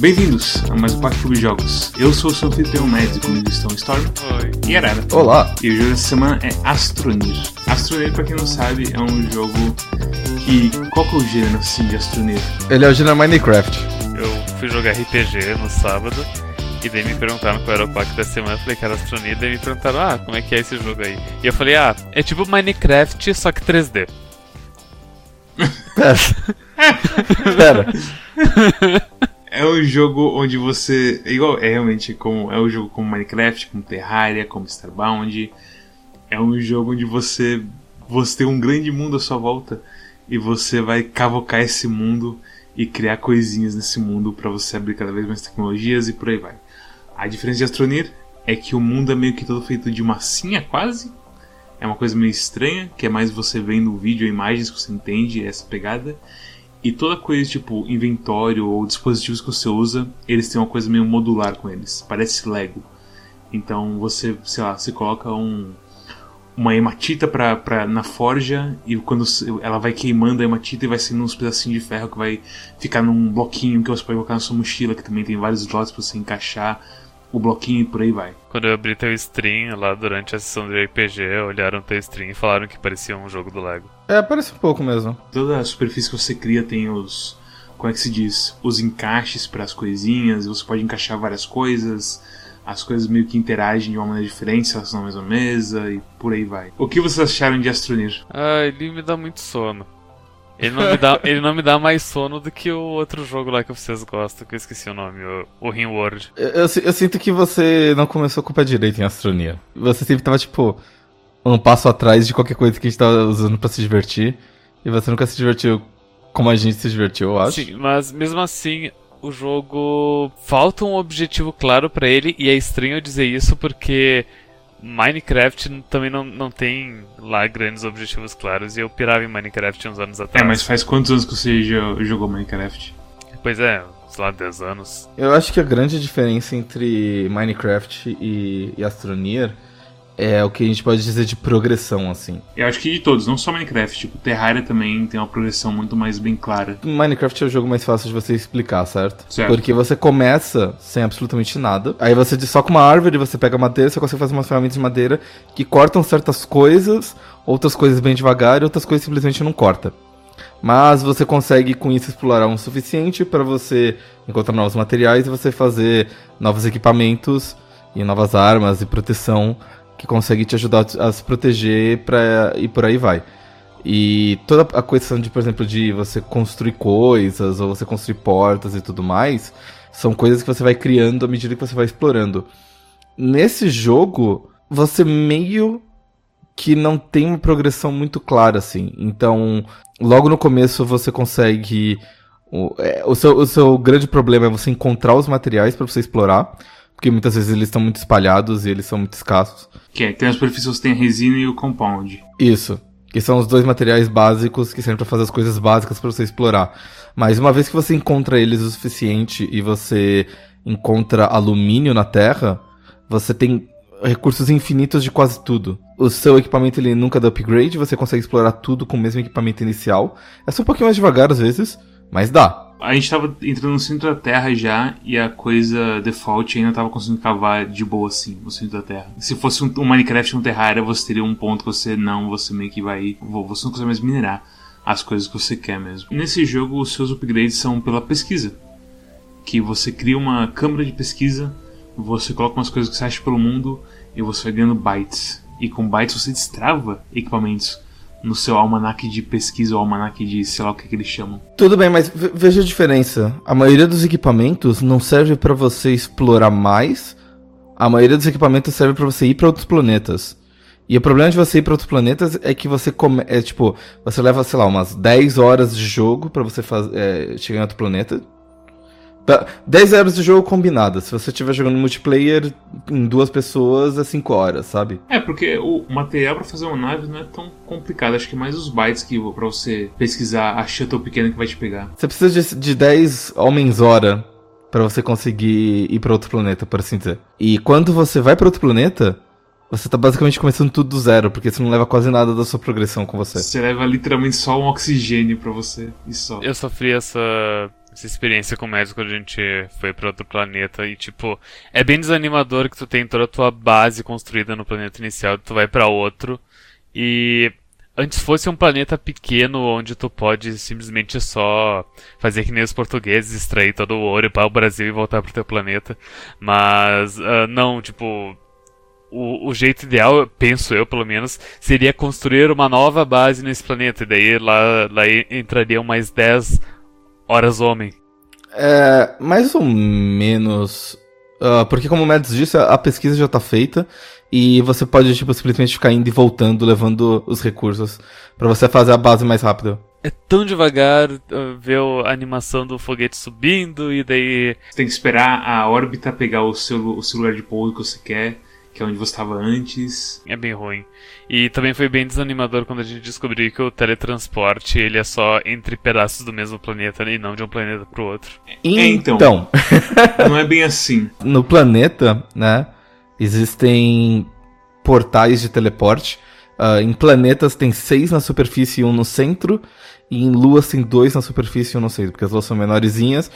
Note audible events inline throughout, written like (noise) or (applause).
Bem-vindos a mais um Parque Clube de Jogos. Eu sou o seu anfitrião médico, comigo estão Storm Oi. e Arara. Olá! E o jogo dessa semana é Astronir. Astronir, pra quem não sabe, é um jogo que... Qual que é o gênero, assim, de Astronir? Ele é o gênero Minecraft. Eu fui jogar RPG no sábado e daí me perguntaram qual era o pack da semana. Eu falei que era Astronia, daí me perguntaram, ah, como é que é esse jogo aí? E eu falei, ah, é tipo Minecraft, só que 3D. Pera. (laughs) Pera. (laughs) É um jogo onde você... É igual, é realmente como... É um jogo como Minecraft, como Terraria, como Starbound. É um jogo onde você... Você tem um grande mundo à sua volta e você vai cavocar esse mundo e criar coisinhas nesse mundo para você abrir cada vez mais tecnologias e por aí vai. A diferença de Astronir é que o mundo é meio que todo feito de massinha, quase. É uma coisa meio estranha, que é mais você vendo o vídeo imagens que você entende essa pegada. E toda coisa, tipo inventório ou dispositivos que você usa, eles têm uma coisa meio modular com eles. Parece Lego. Então você, sei lá, você coloca um, uma hematita pra, pra, na forja e quando ela vai queimando a hematita e vai saindo uns pedacinhos de ferro que vai ficar num bloquinho que você pode colocar na sua mochila, que também tem vários slots pra você encaixar o bloquinho e por aí vai. Quando eu abri teu stream lá durante a sessão de RPG, olharam teu stream e falaram que parecia um jogo do Lego. É, parece um pouco mesmo. Toda a superfície que você cria tem os. Como é que se diz? Os encaixes para as coisinhas, você pode encaixar várias coisas, as coisas meio que interagem de uma maneira diferente se elas estão na mesma mesa e por aí vai. O que vocês acharam de Astronir? Ah, ele me dá muito sono. Ele não, me dá, (laughs) ele não me dá mais sono do que o outro jogo lá que vocês gostam, que eu esqueci o nome, o, o Rimworld. Eu, eu, eu sinto que você não começou com o pé direito em astronomia. Você sempre tava, tipo, um passo atrás de qualquer coisa que a gente tava usando pra se divertir. E você nunca se divertiu como a gente se divertiu, eu acho. Sim, mas mesmo assim, o jogo falta um objetivo claro pra ele e é estranho dizer isso porque Minecraft também não, não tem lá grandes objetivos claros e eu pirava em Minecraft uns anos atrás. É, mas faz quantos anos que você jo- jogou Minecraft? Pois é, sei lá, 10 anos. Eu acho que a grande diferença entre Minecraft e, e Astroneer é o que a gente pode dizer de progressão, assim. Eu acho que de todos, não só Minecraft, tipo, Terraria também tem uma progressão muito mais bem clara. Minecraft é o jogo mais fácil de você explicar, certo? Certo. Porque você começa sem absolutamente nada. Aí você só com uma árvore, você pega madeira, você consegue fazer umas ferramentas de madeira que cortam certas coisas, outras coisas bem devagar e outras coisas simplesmente não corta. Mas você consegue com isso explorar o suficiente para você encontrar novos materiais e você fazer novos equipamentos e novas armas e proteção que consegue te ajudar a se proteger pra, e por aí vai. E toda a questão de, por exemplo, de você construir coisas, ou você construir portas e tudo mais, são coisas que você vai criando à medida que você vai explorando. Nesse jogo, você meio que não tem uma progressão muito clara, assim. Então, logo no começo você consegue. O, é, o, seu, o seu grande problema é você encontrar os materiais para você explorar, porque muitas vezes eles estão muito espalhados e eles são muito escassos. Que é, tem as superfícies, você tem a resina e o compound. Isso. Que são os dois materiais básicos que servem para fazer as coisas básicas para você explorar. Mas uma vez que você encontra eles o suficiente e você encontra alumínio na Terra, você tem recursos infinitos de quase tudo. O seu equipamento ele nunca dá upgrade, você consegue explorar tudo com o mesmo equipamento inicial. É só um pouquinho mais devagar às vezes, mas dá. A gente tava entrando no centro da Terra já e a coisa default ainda tava conseguindo cavar de boa assim, no centro da Terra. Se fosse um, um Minecraft um Terraria, você teria um ponto que você não, você meio que vai. Você não consegue mais minerar as coisas que você quer mesmo. Nesse jogo, os seus upgrades são pela pesquisa. Que você cria uma câmara de pesquisa, você coloca umas coisas que você acha pelo mundo e você vai ganhando bytes. E com bytes você destrava equipamentos no seu almanaque de pesquisa ou almanaque de sei lá o que, que eles chamam. Tudo bem, mas ve- veja a diferença. A maioria dos equipamentos não serve para você explorar mais. A maioria dos equipamentos serve para você ir para outros planetas. E o problema de você ir para outros planetas é que você come... é tipo, você leva, sei lá, umas 10 horas de jogo para você faz... é, chegar em outro planeta. Tá, 10 horas de jogo combinada. Se você estiver jogando multiplayer em duas pessoas, é 5 horas, sabe? É, porque o material pra fazer uma nave não é tão complicado. Acho que é mais os bytes que pra você pesquisar a shuttle pequena que vai te pegar. Você precisa de, de 10 homens-hora para você conseguir ir para outro planeta, por assim dizer. E quando você vai para outro planeta, você tá basicamente começando tudo do zero, porque você não leva quase nada da sua progressão com você. Você leva literalmente só um oxigênio pra você e só. Eu sofri essa essa experiência com o médico, a gente foi para outro planeta e, tipo, é bem desanimador que tu tem toda a tua base construída no planeta inicial, tu vai para outro e antes fosse um planeta pequeno onde tu pode simplesmente só fazer que nem os portugueses, extrair todo o ouro para o Brasil e voltar pro teu planeta. Mas uh, não, tipo, o, o, jeito ideal, penso eu pelo menos, seria construir uma nova base nesse planeta. E daí lá, lá entrariam mais 10 horas homem. É, mais ou menos. Uh, porque como o Mads disse, a pesquisa já está feita e você pode tipo, simplesmente ficar indo e voltando, levando os recursos para você fazer a base mais rápido. É tão devagar uh, ver a animação do foguete subindo e daí. Você tem que esperar a órbita pegar o seu, o seu lugar de pouso que você quer que é onde você estava antes. É bem ruim. E também foi bem desanimador quando a gente descobriu que o teletransporte ele é só entre pedaços do mesmo planeta e não de um planeta para o outro. É, então. então. (laughs) não é bem assim. No planeta, né, existem portais de teleporte. Uh, em planetas tem seis na superfície e um no centro. E em luas tem dois na superfície e um no centro, porque as luas são menorzinhas.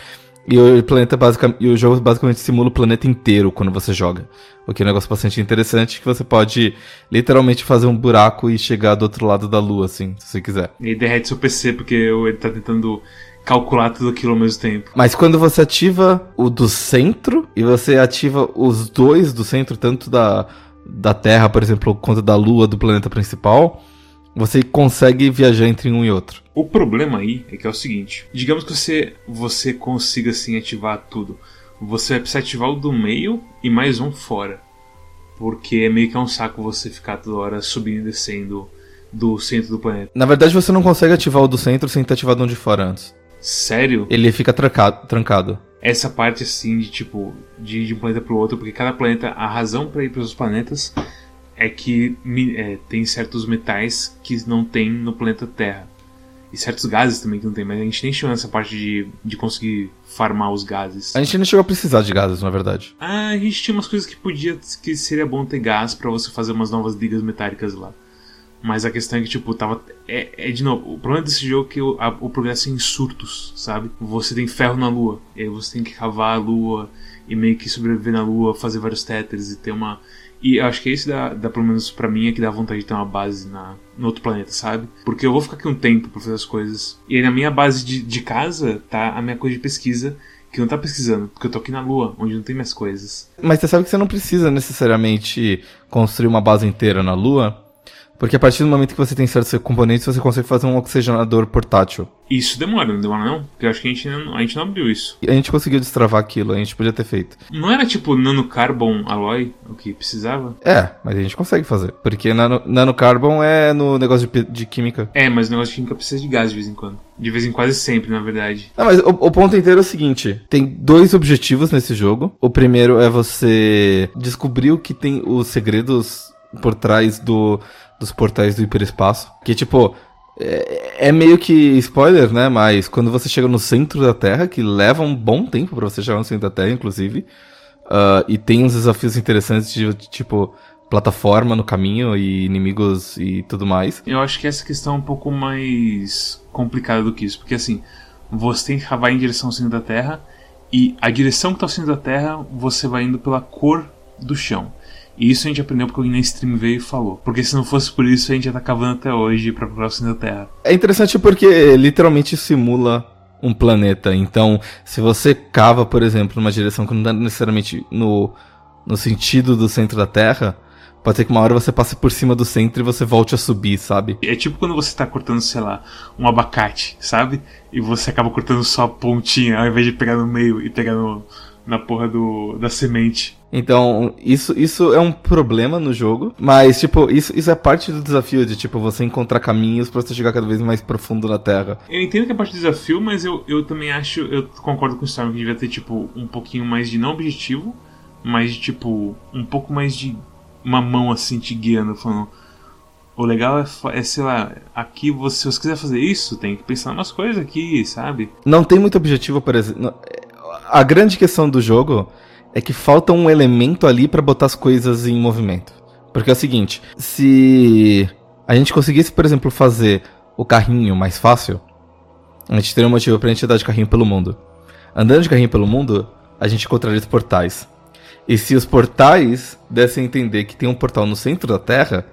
E o planeta basicamente, e o jogo basicamente simula o planeta inteiro quando você joga. O que é um negócio bastante interessante que você pode literalmente fazer um buraco e chegar do outro lado da lua, assim, se você quiser. E derrete seu PC porque ele tá tentando calcular tudo aquilo ao mesmo tempo. Mas quando você ativa o do centro e você ativa os dois do centro, tanto da, da Terra, por exemplo, quanto da Lua do planeta principal, você consegue viajar entre um e outro. O problema aí é que é o seguinte: digamos que você, você consiga assim ativar tudo. Você vai precisar ativar o do meio e mais um fora. Porque é meio que é um saco você ficar toda hora subindo e descendo do centro do planeta. Na verdade, você não consegue ativar o do centro sem ter ativado um de fora antes. Sério? Ele fica trancado. trancado. Essa parte assim de tipo, de ir de um planeta pro outro, porque cada planeta, a razão para ir para os planetas é que é, tem certos metais que não tem no planeta Terra. E certos gases também que não tem, mas a gente nem chegou nessa parte de, de conseguir farmar os gases. A gente nem chegou a precisar de gases, na verdade. Ah, a gente tinha umas coisas que podia. que seria bom ter gás para você fazer umas novas ligas metálicas lá. Mas a questão é que, tipo, tava. É, é de novo, o problema desse jogo é que o, a, o progresso é em surtos, sabe? Você tem ferro na lua, e aí você tem que cavar a lua e meio que sobreviver na lua, fazer vários téteres e ter uma e acho que esse dá, dá pelo menos pra mim, é que dá vontade de ter uma base na, no outro planeta, sabe? Porque eu vou ficar aqui um tempo pra fazer as coisas. E aí na minha base de, de casa tá a minha coisa de pesquisa, que não tá pesquisando, porque eu tô aqui na Lua, onde não tem minhas coisas. Mas você sabe que você não precisa necessariamente construir uma base inteira na Lua porque a partir do momento que você tem certos componentes, você consegue fazer um oxigenador portátil. Isso demora, não demora não? Porque eu acho que a gente não, a gente não abriu isso. E a gente conseguiu destravar aquilo, a gente podia ter feito. Não era tipo nanocarbon alloy o que precisava? É, mas a gente consegue fazer. Porque nano, nanocarbon é no negócio de, de química. É, mas o negócio de química precisa de gás de vez em quando. De vez em quase sempre, na verdade. Não, mas o, o ponto inteiro é o seguinte: tem dois objetivos nesse jogo. O primeiro é você descobrir o que tem os segredos por trás do dos portais do hiperespaço. Que, tipo, é, é, meio que spoiler, né? Mas quando você chega no centro da Terra, que leva um bom tempo para você chegar no centro da Terra, inclusive, uh, e tem uns desafios interessantes de, tipo, plataforma no caminho e inimigos e tudo mais. Eu acho que essa questão é um pouco mais complicada do que isso, porque assim, você tem que cavar em direção ao centro da Terra, e a direção que está ao centro da Terra, você vai indo pela cor do chão. E isso a gente aprendeu porque alguém na stream veio e falou. Porque se não fosse por isso, a gente ia estar tá cavando até hoje pra procurar o fim da Terra. É interessante porque literalmente simula um planeta. Então, se você cava, por exemplo, numa direção que não está necessariamente no, no sentido do centro da Terra, pode ser que uma hora você passe por cima do centro e você volte a subir, sabe? É tipo quando você está cortando, sei lá, um abacate, sabe? E você acaba cortando só a pontinha, ao invés de pegar no meio e pegar no, na porra do, da semente. Então, isso, isso é um problema no jogo, mas, tipo, isso, isso é parte do desafio de, tipo, você encontrar caminhos para você chegar cada vez mais profundo na Terra. Eu entendo que é parte do desafio, mas eu, eu também acho, eu concordo com o Storm que devia ter, tipo, um pouquinho mais de não objetivo, mas de, tipo, um pouco mais de uma mão, assim, te guiando, falando... O legal é, é, sei lá, aqui você, se você quiser fazer isso, tem que pensar umas coisas aqui, sabe? Não tem muito objetivo, por exemplo. A grande questão do jogo é que falta um elemento ali para botar as coisas em movimento. Porque é o seguinte, se a gente conseguisse, por exemplo, fazer o carrinho mais fácil, a gente teria um motivo pra gente andar de carrinho pelo mundo. Andando de carrinho pelo mundo, a gente encontraria os portais. E se os portais dessem a entender que tem um portal no centro da Terra,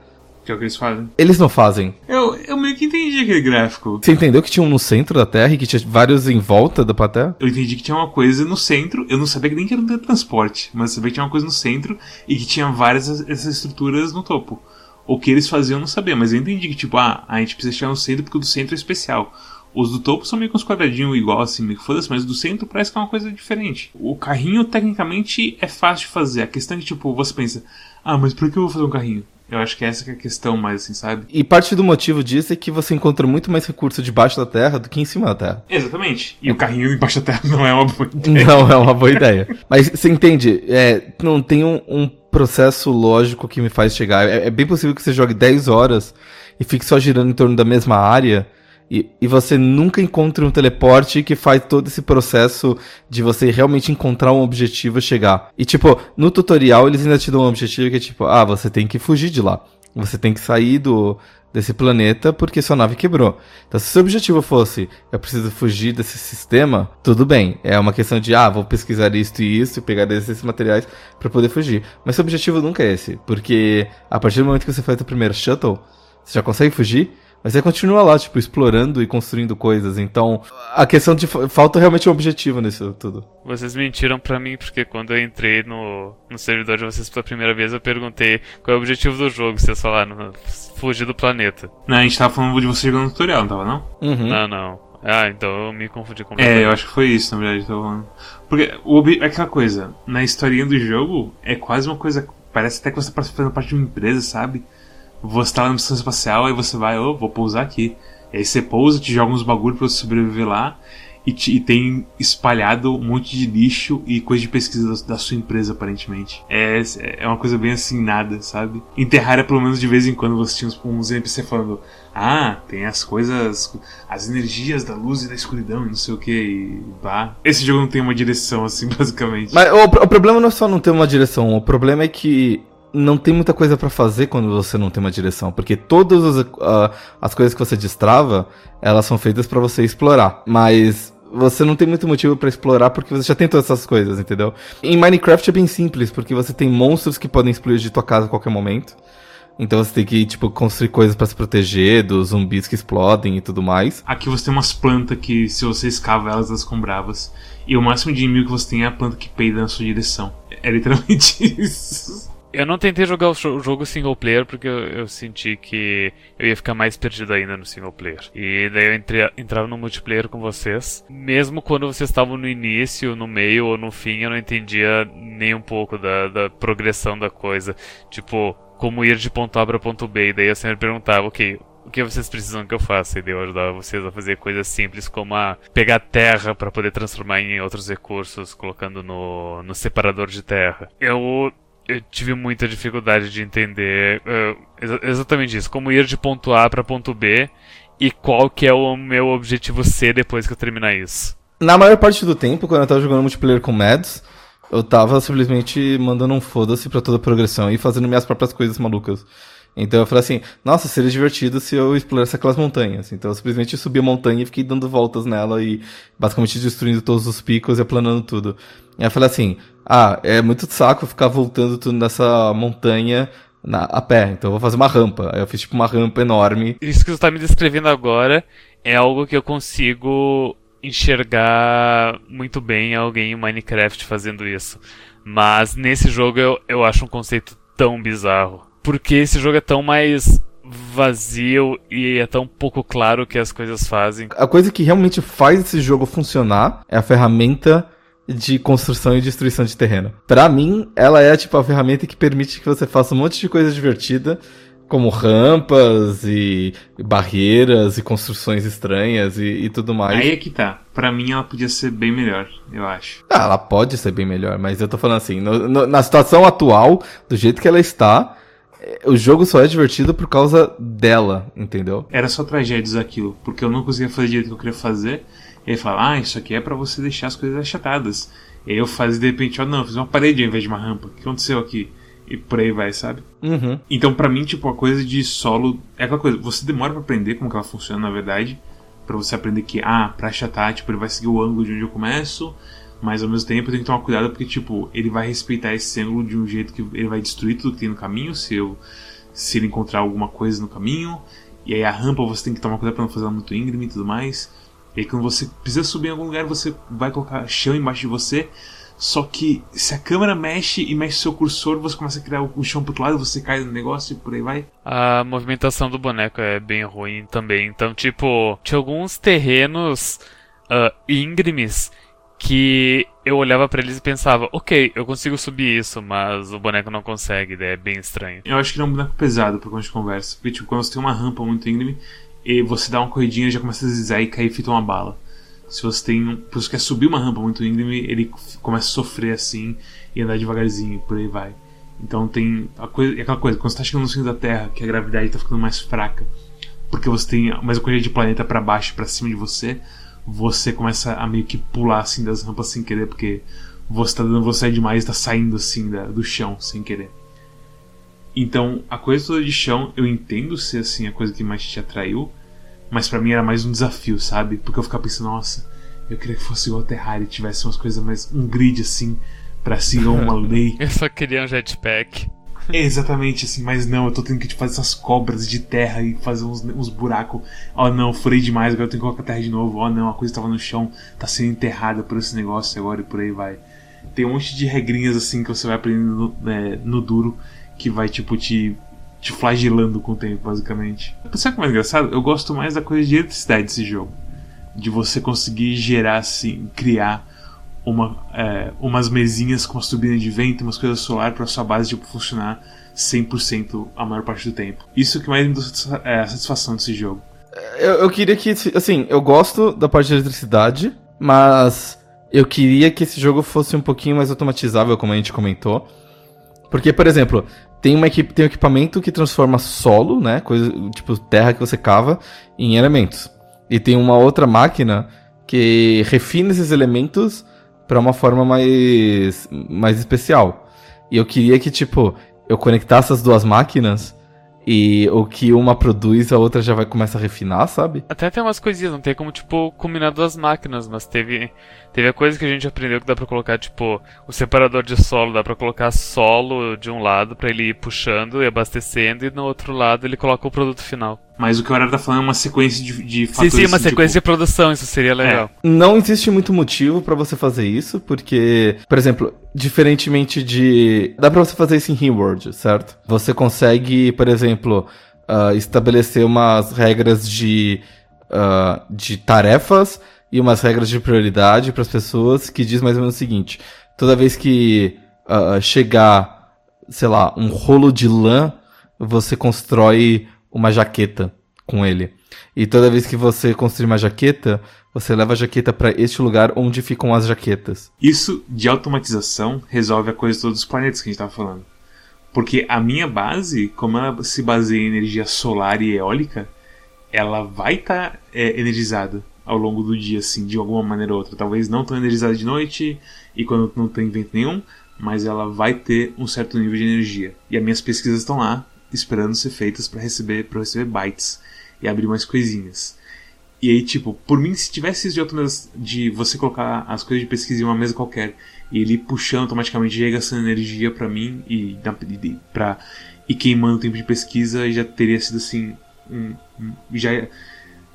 Que é o que eles fazem. eles não fazem. Eu, eu meio que entendi aquele gráfico. Você entendeu que tinha um no centro da Terra e que tinha vários em volta da Terra? Eu entendi que tinha uma coisa no centro. Eu não sabia que nem que era um teletransporte, mas eu sabia que tinha uma coisa no centro e que tinha várias essas estruturas no topo. O que eles faziam eu não sabia, mas eu entendi que, tipo, ah, a gente precisa chegar no centro porque o do centro é especial. Os do topo são meio que uns quadradinhos igual assim, meio que foda-se, mas do centro parece que é uma coisa diferente. O carrinho, tecnicamente, é fácil de fazer. A questão é que, tipo, você pensa, ah, mas por que eu vou fazer um carrinho? Eu acho que essa que é a questão mais, assim, sabe? E parte do motivo disso é que você encontra muito mais recurso debaixo da Terra do que em cima da Terra. Exatamente. E o carrinho (laughs) embaixo da terra não é uma boa ideia. Não é uma boa ideia. Mas você entende? É, não tem um, um processo lógico que me faz chegar. É, é bem possível que você jogue 10 horas e fique só girando em torno da mesma área. E, e você nunca encontre um teleporte que faz todo esse processo de você realmente encontrar um objetivo e chegar. E tipo, no tutorial eles ainda te dão um objetivo que é tipo, ah, você tem que fugir de lá. Você tem que sair do, desse planeta porque sua nave quebrou. Então, se seu objetivo fosse, eu preciso fugir desse sistema, tudo bem. É uma questão de, ah, vou pesquisar isto e isso e pegar desses materiais para poder fugir. Mas seu objetivo nunca é esse, porque a partir do momento que você faz o primeiro shuttle, você já consegue fugir. Mas você continua lá, tipo, explorando e construindo coisas. Então, a questão de fa- falta realmente um objetivo nisso tudo. Vocês mentiram pra mim, porque quando eu entrei no, no servidor de vocês pela primeira vez, eu perguntei qual é o objetivo do jogo. Vocês falaram, fugir do planeta. Não, a gente tava falando de você jogando no tutorial, não tava não? Uhum. Não, não. Ah, então eu me confundi completamente. É, eu acho que foi isso, na verdade, que eu tava falando. Porque o ob- é aquela coisa, na historinha do jogo, é quase uma coisa. Parece até que você tá fazendo parte de uma empresa, sabe? Você tá na missão espacial, aí você vai, ô, vou pousar aqui. E aí você pousa, te joga uns bagulho pra você sobreviver lá. E, te- e tem espalhado um monte de lixo e coisa de pesquisa da, da sua empresa, aparentemente. É, é uma coisa bem assim, nada, sabe? Em Terraria, pelo menos de vez em quando, você tinha uns, uns NPC falando: Ah, tem as coisas, as energias da luz e da escuridão e não sei o que. E pá. Esse jogo não tem uma direção, assim, (laughs) basicamente. Mas o, o problema não é só não ter uma direção, o problema é que não tem muita coisa pra fazer quando você não tem uma direção, porque todas as, ah, as coisas que você destrava, elas são feitas pra você explorar, mas você não tem muito motivo pra explorar porque você já tem todas essas coisas, entendeu? Em Minecraft é bem simples, porque você tem monstros que podem explodir tua casa a qualquer momento. Então você tem que, tipo, construir coisas pra se proteger dos zumbis que explodem e tudo mais. Aqui você tem umas plantas que, se você escava elas, elas ficam bravas. E o máximo de inimigo que você tem é a planta que peida na sua direção. É literalmente (laughs) isso. Eu não tentei jogar o jo- o jogo single player porque eu, eu senti que eu ia ficar mais perdido ainda no single player. E daí eu entre, entrava no multiplayer com vocês. Mesmo quando vocês estavam no início, no meio ou no fim, eu não entendia nem um pouco da, da progressão da coisa. Tipo, como ir de ponto A para ponto B. E daí eu sempre perguntava, ok, o que vocês precisam que eu faça? E eu ajudava vocês a fazer coisas simples como a pegar terra para poder transformar em outros recursos, colocando no, no separador de terra. Eu eu tive muita dificuldade de entender exa- exatamente isso, como ir de ponto A para ponto B e qual que é o meu objetivo C depois que eu terminar isso. Na maior parte do tempo, quando eu tava jogando multiplayer com Mads, eu tava simplesmente mandando um foda-se pra toda a progressão e fazendo minhas próprias coisas malucas. Então eu falei assim, nossa, seria divertido se eu explorasse aquelas montanhas. Então eu simplesmente subi a montanha e fiquei dando voltas nela e basicamente destruindo todos os picos e aplanando tudo. E eu falei assim, ah, é muito saco ficar voltando tudo nessa montanha na- a pé, então eu vou fazer uma rampa. Aí eu fiz tipo uma rampa enorme. Isso que você está me descrevendo agora é algo que eu consigo enxergar muito bem alguém em Minecraft fazendo isso. Mas nesse jogo eu, eu acho um conceito tão bizarro. Porque esse jogo é tão mais vazio e é tão pouco claro o que as coisas fazem. A coisa que realmente faz esse jogo funcionar é a ferramenta de construção e destruição de terreno. Pra mim, ela é tipo a ferramenta que permite que você faça um monte de coisa divertida, como rampas e barreiras e construções estranhas e, e tudo mais. Aí é que tá. Pra mim ela podia ser bem melhor, eu acho. Ah, ela pode ser bem melhor, mas eu tô falando assim, no- no- na situação atual, do jeito que ela está, o jogo só é divertido por causa dela, entendeu? Era só tragédias aquilo, porque eu não conseguia fazer do jeito que eu queria fazer. E aí fala, ah, isso aqui é pra você deixar as coisas achatadas. E aí eu fazia de repente, ó, não, eu fiz uma parede ao invés de uma rampa. O que aconteceu aqui? E por aí vai, sabe? Uhum. Então, pra mim, tipo, a coisa de solo é aquela coisa. Você demora pra aprender como que ela funciona, na verdade. para você aprender que, ah, pra achatar, tipo, ele vai seguir o ângulo de onde eu começo, mas ao mesmo tempo tenho que tomar cuidado porque, tipo, ele vai respeitar esse ângulo de um jeito que ele vai destruir tudo que tem no caminho se eu se ele encontrar alguma coisa no caminho. E aí a rampa você tem que tomar cuidado pra não fazer ela muito íngreme e tudo mais. E aí quando você precisa subir em algum lugar, você vai colocar chão embaixo de você. Só que se a câmera mexe e mexe seu cursor, você começa a criar o chão pro outro lado, você cai no negócio e por aí vai. A movimentação do boneco é bem ruim também. Então, tipo, tinha alguns terrenos uh, íngremes que eu olhava para eles e pensava, ok, eu consigo subir isso, mas o boneco não consegue, é bem estranho. Eu acho que ele é um boneco pesado pra quando a gente conversa. Porque, tipo, quando você tem uma rampa muito íngreme, e você dá uma corridinha já começa a deslizar e cair feito uma bala. Se você tem. Um, se quer subir uma rampa muito íngreme, ele começa a sofrer assim e andar devagarzinho, por aí vai. Então tem a coisa, aquela coisa, quando você tá chegando no centro da Terra, que a gravidade tá ficando mais fraca, porque você tem mais uma quantidade de planeta para baixo e pra cima de você, você começa a meio que pular assim das rampas sem querer, porque você tá dando você demais e tá saindo assim da, do chão sem querer. Então, a coisa toda de chão, eu entendo ser assim a coisa que mais te atraiu, mas para mim era mais um desafio, sabe? Porque eu ficava pensando, nossa, eu queria que fosse igual Terraria, tivesse umas coisas mais. um grid assim, pra seguir uma (laughs) lei. eu só queria um jetpack. É exatamente assim, mas não, eu tô tendo que fazer essas cobras de terra e fazer uns, uns buracos. Oh não, furei demais, agora eu tenho que colocar terra de novo. Oh não, a coisa tava no chão, tá sendo enterrada por esse negócio agora e por aí vai. Tem um monte de regrinhas assim que você vai aprendendo no, é, no duro que vai tipo te, te flagelando com o tempo, basicamente. Sabe o que é mais engraçado? Eu gosto mais da coisa de eletricidade desse jogo. De você conseguir gerar assim, criar uma, é, umas mesinhas com uma turbina de vento, umas coisas solar para sua base tipo, funcionar 100% a maior parte do tempo. Isso que mais me dá é, a satisfação desse jogo. Eu, eu queria que, assim, eu gosto da parte de eletricidade, mas eu queria que esse jogo fosse um pouquinho mais automatizável, como a gente comentou. Porque, por exemplo, tem, uma equipe, tem um equipamento que transforma solo, né? Coisa, tipo terra que você cava, em elementos. E tem uma outra máquina que refina esses elementos para uma forma mais, mais especial. E eu queria que, tipo, eu conectasse as duas máquinas e o que uma produz, a outra já vai começar a refinar, sabe? Até tem umas coisinhas, não tem como, tipo, combinar duas máquinas, mas teve. Teve a coisa que a gente aprendeu que dá pra colocar, tipo, o separador de solo, dá pra colocar solo de um lado para ele ir puxando e abastecendo, e no outro lado ele coloca o produto final. Mas o que o Horário tá falando é uma sequência de, de fatores. Sim, sim, uma assim, sequência tipo... de produção, isso seria legal. É. Não existe muito motivo para você fazer isso, porque, por exemplo, diferentemente de. Dá pra você fazer isso em Rimworld, certo? Você consegue, por exemplo, uh, estabelecer umas regras de, uh, de tarefas e umas regras de prioridade para as pessoas que diz mais ou menos o seguinte: toda vez que uh, chegar, sei lá, um rolo de lã, você constrói uma jaqueta com ele. E toda vez que você construir uma jaqueta, você leva a jaqueta para este lugar onde ficam as jaquetas. Isso de automatização resolve a coisa de todos os planetas que a gente estava falando. Porque a minha base, como ela se baseia em energia solar e eólica, ela vai estar tá, é, energizada ao longo do dia, assim, de alguma maneira ou outra. Talvez não tão energizada de noite e quando não tem vento nenhum, mas ela vai ter um certo nível de energia. E as minhas pesquisas estão lá esperando ser feitas para receber para receber bytes e abrir mais coisinhas. E aí, tipo, por mim, se tivesse isso de automação de você colocar as coisas de pesquisa em uma mesa qualquer e ele puxando automaticamente já ia gastando energia para mim e para e queimando o tempo de pesquisa, já teria sido assim, um, um, já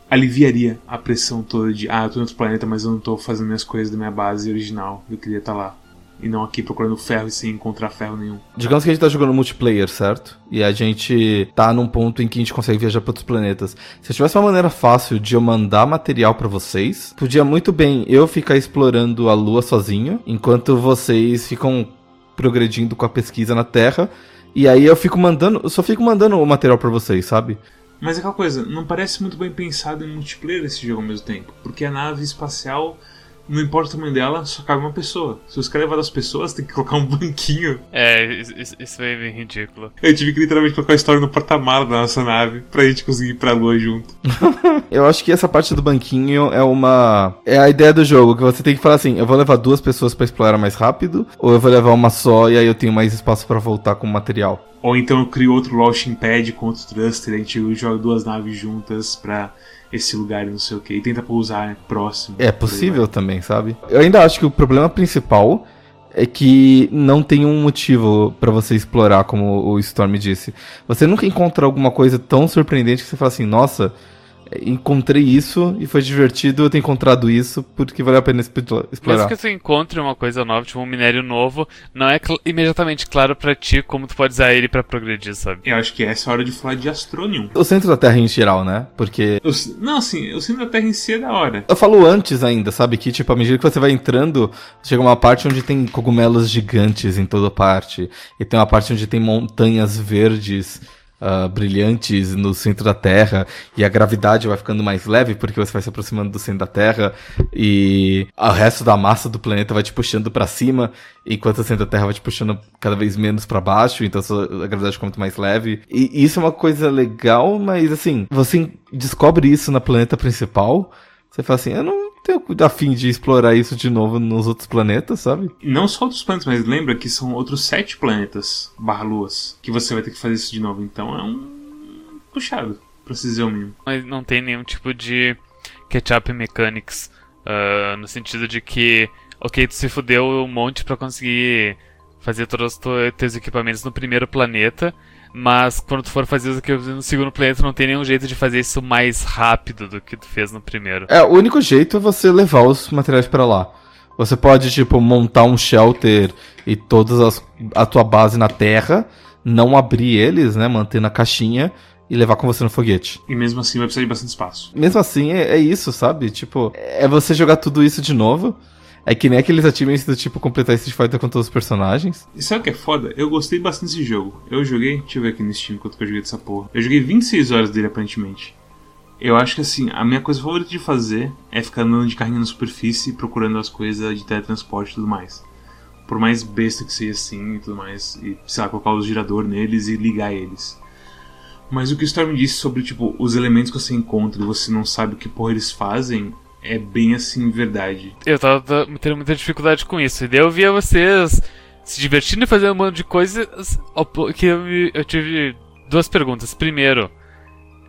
aliviaria a pressão toda de ah, eu tô em outro planeta, mas eu não tô fazendo minhas coisas da minha base original. Eu queria estar tá lá e não aqui procurando ferro e sem encontrar ferro nenhum. Digamos que a gente tá jogando multiplayer, certo? E a gente tá num ponto em que a gente consegue viajar para outros planetas. Se eu tivesse uma maneira fácil de eu mandar material para vocês, podia muito bem eu ficar explorando a Lua sozinho, enquanto vocês ficam progredindo com a pesquisa na Terra. E aí eu fico mandando, eu só fico mandando o material para vocês, sabe? Mas é aquela coisa, não parece muito bem pensado em multiplayer esse jogo ao mesmo tempo, porque a nave espacial não importa o tamanho dela, só cabe uma pessoa. Se você quer levar duas pessoas, tem que colocar um (laughs) banquinho. É, isso aí é bem ridículo. Eu tive que literalmente colocar a história no porta-malas da nossa nave pra gente conseguir ir pra lua junto. (laughs) eu acho que essa parte do banquinho é uma. É a ideia do jogo, que você tem que falar assim: eu vou levar duas pessoas para explorar mais rápido, ou eu vou levar uma só e aí eu tenho mais espaço para voltar com o material. Ou então eu crio outro launching pad com outro thruster, a gente joga duas naves juntas pra esse lugar e não sei o que, e tenta pousar próximo. É possível também, sabe? Eu ainda acho que o problema principal é que não tem um motivo para você explorar, como o Storm disse. Você nunca encontra alguma coisa tão surpreendente que você fala assim, nossa, encontrei isso e foi divertido eu ter encontrado isso porque valeu a pena explorar. Mesmo que você encontre uma coisa nova, tipo um minério novo, não é cl imediatamente claro para ti como tu pode usar ele para progredir, sabe? Eu acho que essa é a hora de falar de Astronium. O centro da Terra em geral, né? Porque. Eu, não, assim, o centro da Terra em si é da hora. Eu falo antes ainda, sabe? Que, tipo, à medida que você vai entrando, chega uma parte onde tem cogumelos gigantes em toda parte. E tem uma parte onde tem montanhas verdes uh, brilhantes no centro da Terra e a gravidade vai ficando mais leve porque você vai se aproximando do centro da Terra e o resto da massa do planeta vai te puxando para cima enquanto o centro da Terra vai te puxando cada vez menos para baixo, então a gravidade fica muito mais leve. E isso é uma coisa legal, mas assim, você descobre isso na planeta principal, você fala assim, eu não tenho a fim de explorar isso de novo nos outros planetas, sabe? Não só outros planetas, mas lembra que são outros sete planetas barra luas que você vai ter que fazer isso de novo. Então é um puxado, pra se dizer o mínimo. Mas não tem nenhum tipo de catch-up mechanics, uh, no sentido de que, ok, tu se fudeu um monte para conseguir fazer todos os teus equipamentos no primeiro planeta, mas quando tu for fazer isso aqui no segundo planeta, não tem nenhum jeito de fazer isso mais rápido do que tu fez no primeiro. É, o único jeito é você levar os materiais para lá. Você pode, tipo, montar um shelter e todas as, a tua base na terra, não abrir eles, né, manter na caixinha e levar com você no foguete. E mesmo assim vai precisar de bastante espaço. Mesmo assim, é, é isso, sabe? Tipo, é você jogar tudo isso de novo é que nem aqueles achievements do tipo completar Street Fighter com todos os personagens. E sabe o que é foda? Eu gostei bastante desse jogo. Eu joguei, deixa eu ver aqui no Steam quanto que eu joguei dessa porra. Eu joguei 26 horas dele aparentemente. Eu acho que assim, a minha coisa favorita de fazer é ficar andando de carrinho na superfície procurando as coisas de teletransporte e tudo mais. Por mais besta que seja assim e tudo mais. E, sei lá, colocar o girador neles e ligar eles. Mas o que o Storm disse sobre, tipo, os elementos que você encontra e você não sabe o que porra eles fazem é bem assim verdade. Eu tava tendo muita dificuldade com isso. E daí eu via vocês se divertindo e fazendo um monte de coisas. Que eu, eu tive duas perguntas. Primeiro,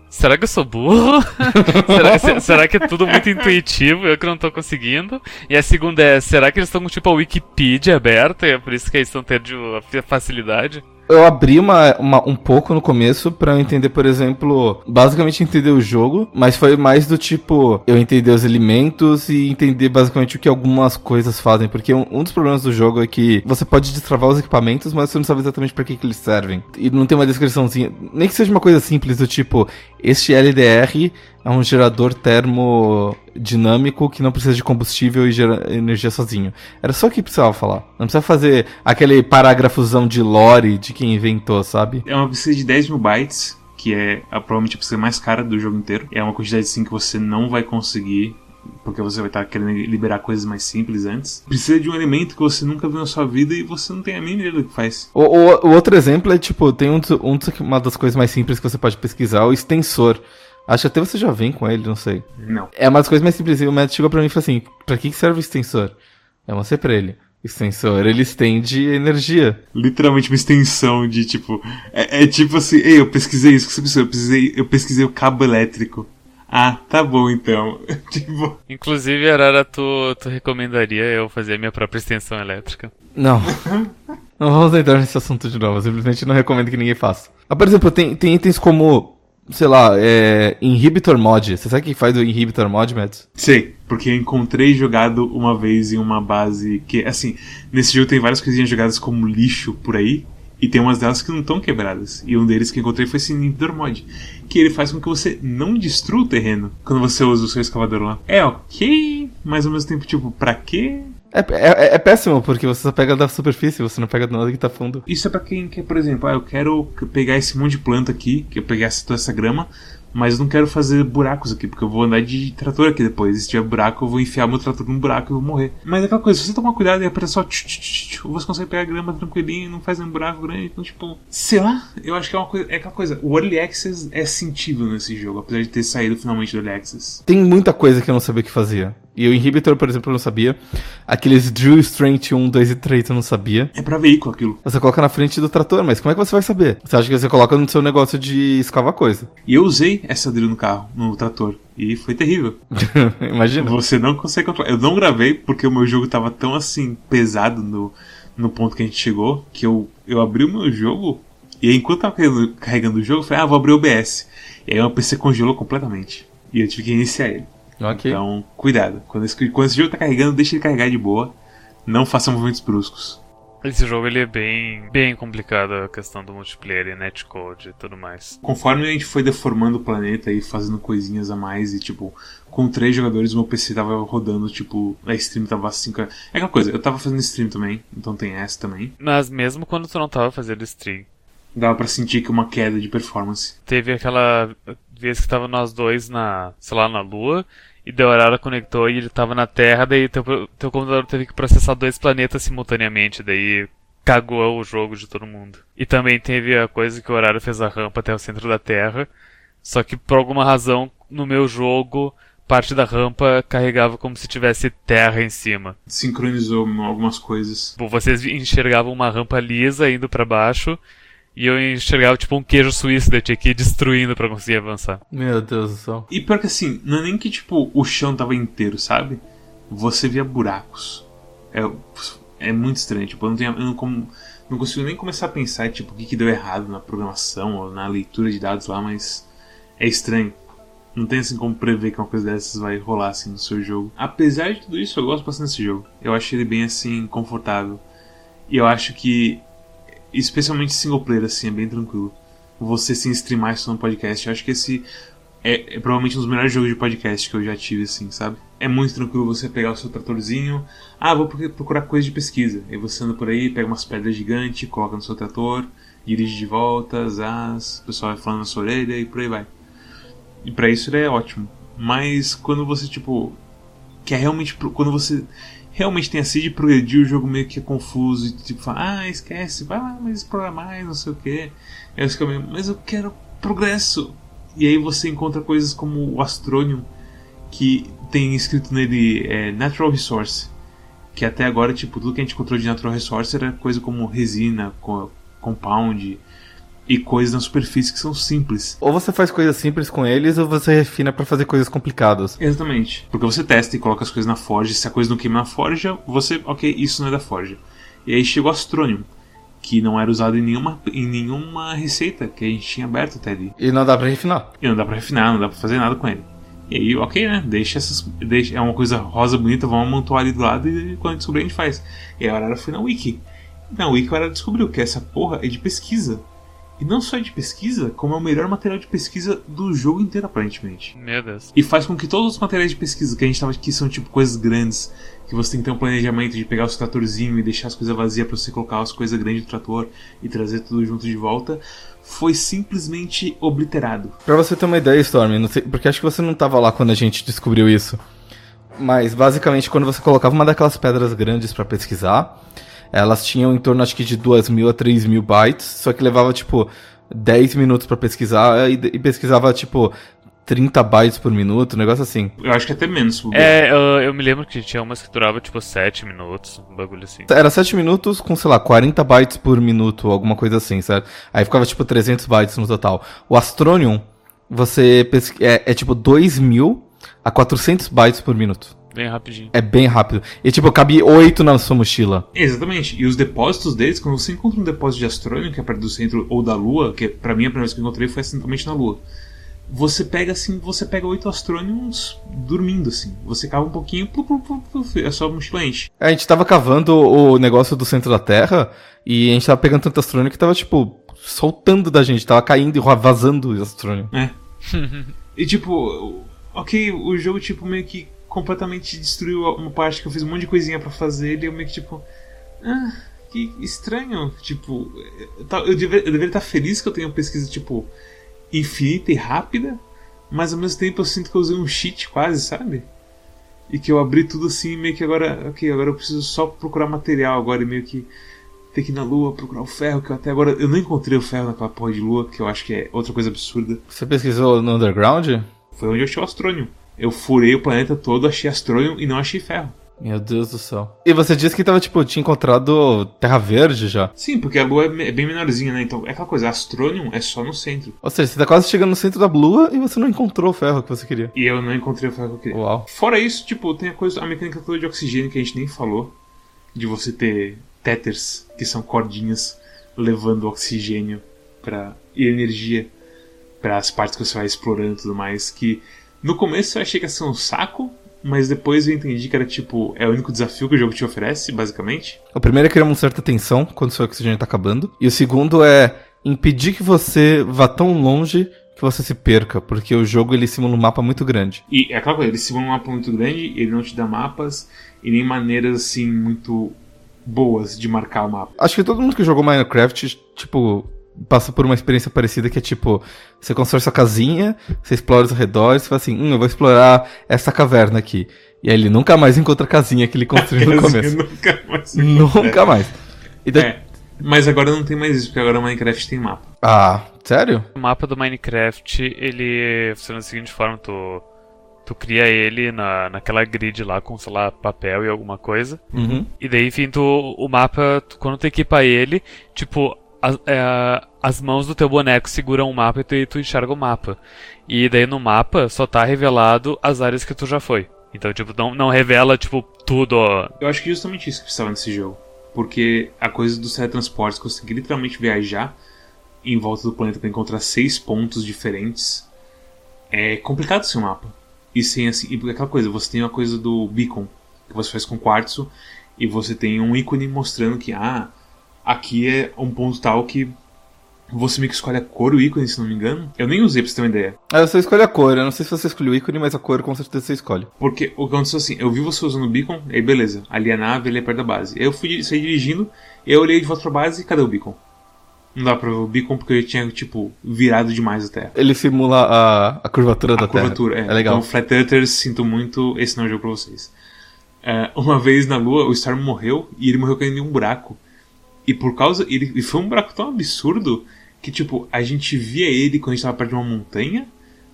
será que eu sou burro? (laughs) será, será, que é tudo muito intuitivo? Eu que não tô conseguindo? E a segunda é, será que eles estão com tipo a Wikipedia aberta? E é por isso que eles estão tendo facilidade? Eu abri uma, uma, um pouco no começo para entender, por exemplo, basicamente entender o jogo, mas foi mais do tipo eu entender os elementos e entender basicamente o que algumas coisas fazem, porque um, um dos problemas do jogo é que você pode destravar os equipamentos, mas você não sabe exatamente para que, que eles servem. E não tem uma descriçãozinha, nem que seja uma coisa simples do tipo, este LDR é um gerador termodinâmico que não precisa de combustível e gera energia sozinho. Era só o que precisava falar. Não precisa fazer aquele parágrafozão de lore de quem inventou, sabe? É uma precisa de 10 mil bytes, que é a, provavelmente a precisa mais cara do jogo inteiro. É uma quantidade assim que você não vai conseguir porque você vai estar querendo liberar coisas mais simples antes. Precisa de um elemento que você nunca viu na sua vida e você não tem a mínima ideia do que faz. O, o, o outro exemplo é, tipo, tem um, um, uma das coisas mais simples que você pode pesquisar, o extensor. Acho que até você já vem com ele, não sei. Não. É uma das coisas mais simples. O médico chegou pra mim e falou assim: pra que serve o extensor? Eu mostrei pra ele. Extensor, ele estende energia. Literalmente uma extensão de tipo. É, é tipo assim, ei, eu pesquisei isso que você pensou, eu pesquisei, eu pesquisei o cabo elétrico. Ah, tá bom então. (laughs) tipo... Inclusive, Arara, tu, tu recomendaria eu fazer a minha própria extensão elétrica? Não. (laughs) não vamos entrar nesse assunto de novo. Eu simplesmente não recomendo que ninguém faça. Ah, por exemplo, tem, tem itens como sei lá, é, Inhibitor Mod. Você sabe o que faz o Inhibitor Mod, Mads? Sei, porque eu encontrei jogado uma vez em uma base que, assim, nesse jogo tem várias coisinhas jogadas como lixo por aí, e tem umas delas que não estão quebradas. E um deles que encontrei foi esse Inhibitor Mod, que ele faz com que você não destrua o terreno quando você usa o seu escavador lá. É ok, mas ao mesmo tempo, tipo, pra quê? É, é, é, péssimo, porque você só pega da superfície, você não pega do nada que tá fundo. Isso é pra quem quer, por exemplo, ah, eu quero pegar esse monte de planta aqui, que eu pegar toda essa grama, mas não quero fazer buracos aqui, porque eu vou andar de trator aqui depois. E se tiver buraco, eu vou enfiar meu trator num buraco e vou morrer. Mas é aquela coisa, se você tomar cuidado e apertar só tch, tch, tch, você consegue pegar a grama tranquilinho não faz um buraco grande. Então, tipo, sei lá, eu acho que é uma coisa. É aquela coisa, o Early Access é sensível nesse jogo, apesar de ter saído finalmente do Early Access. Tem muita coisa que eu não sabia o que fazia. E o Inhibitor, por exemplo, eu não sabia. Aqueles Drill Strength 1, 2 e 3 eu não sabia. É pra veículo aquilo. Você coloca na frente do trator, mas como é que você vai saber? Você acha que você coloca no seu negócio de escavar coisa. E eu usei essa drill no carro, no trator. E foi terrível. (laughs) Imagina. Você não consegue controlar. Eu não gravei porque o meu jogo tava tão assim, pesado no, no ponto que a gente chegou, que eu, eu abri o meu jogo e enquanto eu tava carregando, carregando o jogo, eu falei, ah, vou abrir o OBS. E aí o PC congelou completamente. E eu tive que iniciar ele. Então, cuidado. Quando esse, quando esse jogo tá carregando, deixa ele carregar de boa. Não faça movimentos bruscos. Esse jogo ele é bem, bem complicado a questão do multiplayer e netcode e tudo mais. Conforme a gente foi deformando o planeta e fazendo coisinhas a mais e tipo, com três jogadores meu PC tava rodando, tipo, a stream tava assim. É aquela coisa, eu tava fazendo stream também, então tem essa também. Mas mesmo quando tu não tava fazendo stream, Dava pra sentir que uma queda de performance. teve aquela vez que tava nós dois na, sei lá, na lua, e o horário conectou e ele tava na Terra, daí teu, teu computador teve que processar dois planetas simultaneamente, daí cagou o jogo de todo mundo. E também teve a coisa que o horário fez a rampa até o centro da Terra, só que por alguma razão no meu jogo parte da rampa carregava como se tivesse terra em cima. Sincronizou algumas coisas. Tipo, vocês enxergavam uma rampa lisa indo pra baixo e eu enxergava tipo um queijo suíço, daí eu tinha que ir destruindo pra conseguir avançar. Meu Deus do céu. E pior que assim, não é nem que tipo o chão tava inteiro, sabe? Você via buracos. É, é muito estranho. Tipo, eu não, tenho, eu não, como, não consigo nem começar a pensar tipo, o que, que deu errado na programação ou na leitura de dados lá, mas é estranho. Não tem assim como prever que uma coisa dessas vai rolar assim no seu jogo. Apesar de tudo isso, eu gosto bastante desse jogo. Eu acho ele bem assim, confortável. E eu acho que especialmente single player, assim, é bem tranquilo. Você se streamar isso no podcast, eu acho que esse é, é, provavelmente um dos melhores jogos de podcast que eu já tive, assim, sabe? É muito tranquilo você pegar o seu tratorzinho, ah, vou procurar coisa de pesquisa. Aí você anda por aí, pega umas pedras gigantes, coloca no seu trator, dirige de volta, zaz, o pessoal vai falando na sua orelha e por aí vai. E para isso ele é ótimo. Mas quando você, tipo, quer realmente. Quando você realmente tem a sede de progredir, o jogo meio que é confuso e tipo, fala, ah, esquece, vai lá, mas explora mais, não sei o que. Aí você fica mas eu quero progresso. E aí você encontra coisas como o Astronium, que tem escrito nele é, Natural Resource. Que até agora, tipo, tudo que a gente encontrou de Natural Resource era coisa como resina, compound, e coisas na superfície que são simples. Ou você faz coisas simples com eles, ou você refina para fazer coisas complicadas. Exatamente. Porque você testa e coloca as coisas na forja, se a coisa não queima na forja, você, ok, isso não é da forja. E aí chegou o Astronium, que não era usado em nenhuma, em nenhuma receita que a gente tinha aberto até ali. E não dá pra refinar. E não dá pra refinar, não dá pra fazer nada com ele. E aí, ok, né? Deixa essas. Deixa, é uma coisa rosa bonita, vamos amontoar ali do lado e quando a gente descobrir a gente faz. E aí a Arara foi na Wiki. Na Wiki a Arara descobriu que essa porra é de pesquisa. E não só de pesquisa, como é o melhor material de pesquisa do jogo inteiro, aparentemente. Meu Deus. E faz com que todos os materiais de pesquisa que a gente tava aqui são tipo coisas grandes, que você tem que ter um planejamento de pegar o seu tratorzinho e deixar as coisas vazias para você colocar as coisas grandes do trator e trazer tudo junto de volta, foi simplesmente obliterado. Pra você ter uma ideia, Storm, sei, porque acho que você não tava lá quando a gente descobriu isso. Mas basicamente quando você colocava uma daquelas pedras grandes para pesquisar, elas tinham em torno, acho que, de 2 mil a 3 mil bytes, só que levava, tipo, 10 minutos para pesquisar e, e, pesquisava, tipo, 30 bytes por minuto, um negócio assim. Eu acho que até menos. É, eu, eu, me lembro que tinha umas que durava, tipo, 7 minutos, um bagulho assim. Era 7 minutos com, sei lá, 40 bytes por minuto, alguma coisa assim, certo? Aí ficava, tipo, 300 bytes no total. O Astronium, você pesqu... é, é, tipo, 2 mil a 400 bytes por minuto. Bem rapidinho. É bem rápido. E tipo, cabe 8 na sua mochila. Exatamente. E os depósitos deles, quando você encontra um depósito de astrônio, que é perto do centro, ou da Lua, que pra mim a primeira vez que eu encontrei foi acidentalmente na Lua. Você pega assim, você pega oito astrônios dormindo, assim. Você cava um pouquinho, plu, plu, plu, plu, a sua mochila enche. A gente tava cavando o negócio do centro da Terra e a gente tava pegando tanto astrônio que tava, tipo, soltando da gente, tava caindo e vazando o astrônio. É. (laughs) e tipo, ok, o jogo, tipo, meio que completamente destruiu uma parte que eu fiz um monte de coisinha para fazer e eu meio que tipo. Ah, que estranho. Tipo, eu, dever, eu deveria estar feliz que eu tenho uma pesquisa, tipo, infinita e rápida, mas ao mesmo tempo eu sinto que eu usei um cheat quase, sabe? E que eu abri tudo assim, meio que agora, ok, agora eu preciso só procurar material agora e meio que ter que ir na lua procurar o ferro, que eu até agora eu não encontrei o ferro naquela porra de lua, que eu acho que é outra coisa absurda. Você pesquisou no underground? Foi onde eu achei o astrônio. Eu furei o planeta todo, achei astrônio e não achei ferro. Meu Deus do céu. E você disse que tava, tipo, tinha encontrado Terra Verde já. Sim, porque a Lua é bem menorzinha, né? Então é aquela coisa, Astronium é só no centro. Ou seja, você tá quase chegando no centro da Lua e você não encontrou o ferro que você queria. E eu não encontrei o ferro que eu queria. Uau. Fora isso, tipo, tem a coisa, a mecânica toda de oxigênio que a gente nem falou. De você ter tethers, que são cordinhas levando oxigênio pra, e energia para as partes que você vai explorando e tudo mais. Que no começo eu achei que ia ser um saco, mas depois eu entendi que era tipo, é o único desafio que o jogo te oferece, basicamente. O primeiro é criar uma certa tensão quando seu oxigênio tá acabando. E o segundo é impedir que você vá tão longe que você se perca, porque o jogo ele simula um mapa muito grande. E é coisa, ele simula um mapa muito grande, ele não te dá mapas e nem maneiras assim muito boas de marcar o mapa. Acho que todo mundo que jogou Minecraft, tipo, passa por uma experiência parecida que é tipo, você constrói sua casinha, você explora os arredores, você fala assim, hum, eu vou explorar essa caverna aqui. E aí ele nunca mais encontra a casinha que ele construiu no (laughs) começo. nunca mais. (laughs) Nunca mais. Então, É. Mas agora não tem mais isso, porque agora o Minecraft tem mapa. Ah, sério? O mapa do Minecraft, ele funciona da seguinte forma, tu, tu cria ele na, naquela grid lá com, sei lá, papel e alguma coisa. Uhum. E daí, enfim, tu, o mapa, tu- quando tu equipa ele, tipo, as, é, as mãos do teu boneco seguram o mapa e tu, e tu enxerga o mapa. E daí no mapa só tá revelado as áreas que tu já foi. Então, tipo, não, não revela, tipo, tudo. Eu acho que é justamente isso que precisava nesse jogo. Porque a coisa dos teletransportes, conseguir literalmente viajar em volta do planeta para encontrar seis pontos diferentes, é complicado o mapa. E sem assim. E aquela coisa, você tem uma coisa do beacon, que você faz com quartzo, e você tem um ícone mostrando que, ah, aqui é um ponto tal que você meio que escolhe a cor do ícone, se não me engano. Eu nem usei pra você ter uma ideia. Aí você escolhe a cor, eu não sei se você escolheu o ícone, mas a cor com certeza você escolhe. Porque o que aconteceu assim, eu vi você usando o beacon, aí beleza, ali é a nave, ali é perto da base. Eu fui saí dirigindo, eu olhei de volta pra base e cadê o beacon? Não dá pra ver o beacon porque eu tinha, tipo, virado demais a terra. Ele simula a, a curvatura A da curvatura, Terra. é. É legal. Então, Flat Earthers, sinto muito, esse não é o jogo pra vocês. É, uma vez na Lua, o Storm morreu e ele morreu caindo em um buraco. E por causa. Ele, foi um buraco tão absurdo que, tipo, a gente via ele quando a gente tava perto de uma montanha,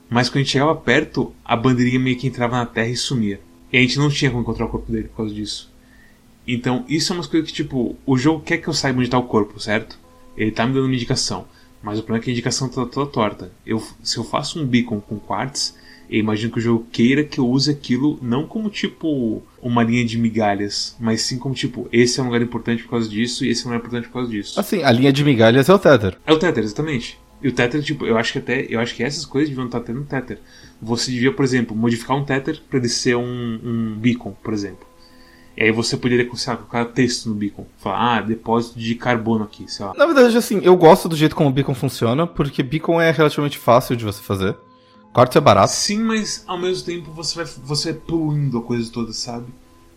mas quando a gente chegava perto, a bandeirinha meio que entrava na terra e sumia. E a gente não tinha como encontrar o corpo dele por causa disso. Então, isso é umas coisas que, tipo, o jogo quer que eu saiba onde tá o corpo, certo? Ele tá me dando uma indicação. Mas o problema é que a indicação tá toda torta. Eu, se eu faço um beacon com quartz, eu imagino que o jogo queira que eu use aquilo não como tipo uma linha de migalhas, mas sim como tipo, esse é um lugar importante por causa disso e esse é um lugar importante por causa disso. Assim, a linha de migalhas é o Tether. É o Tether, exatamente. E o Tether, tipo, eu acho que até. Eu acho que essas coisas deviam estar tendo no Tether. Você devia, por exemplo, modificar um Tether para ele ser um, um beacon, por exemplo. E aí você poderia lá, colocar texto no beacon. Falar, ah, depósito de carbono aqui, sei lá. Na verdade, assim, eu gosto do jeito como o beacon funciona, porque beacon é relativamente fácil de você fazer. Quartzo é barato. Sim, mas ao mesmo tempo você vai você vai poluindo a coisa toda, sabe?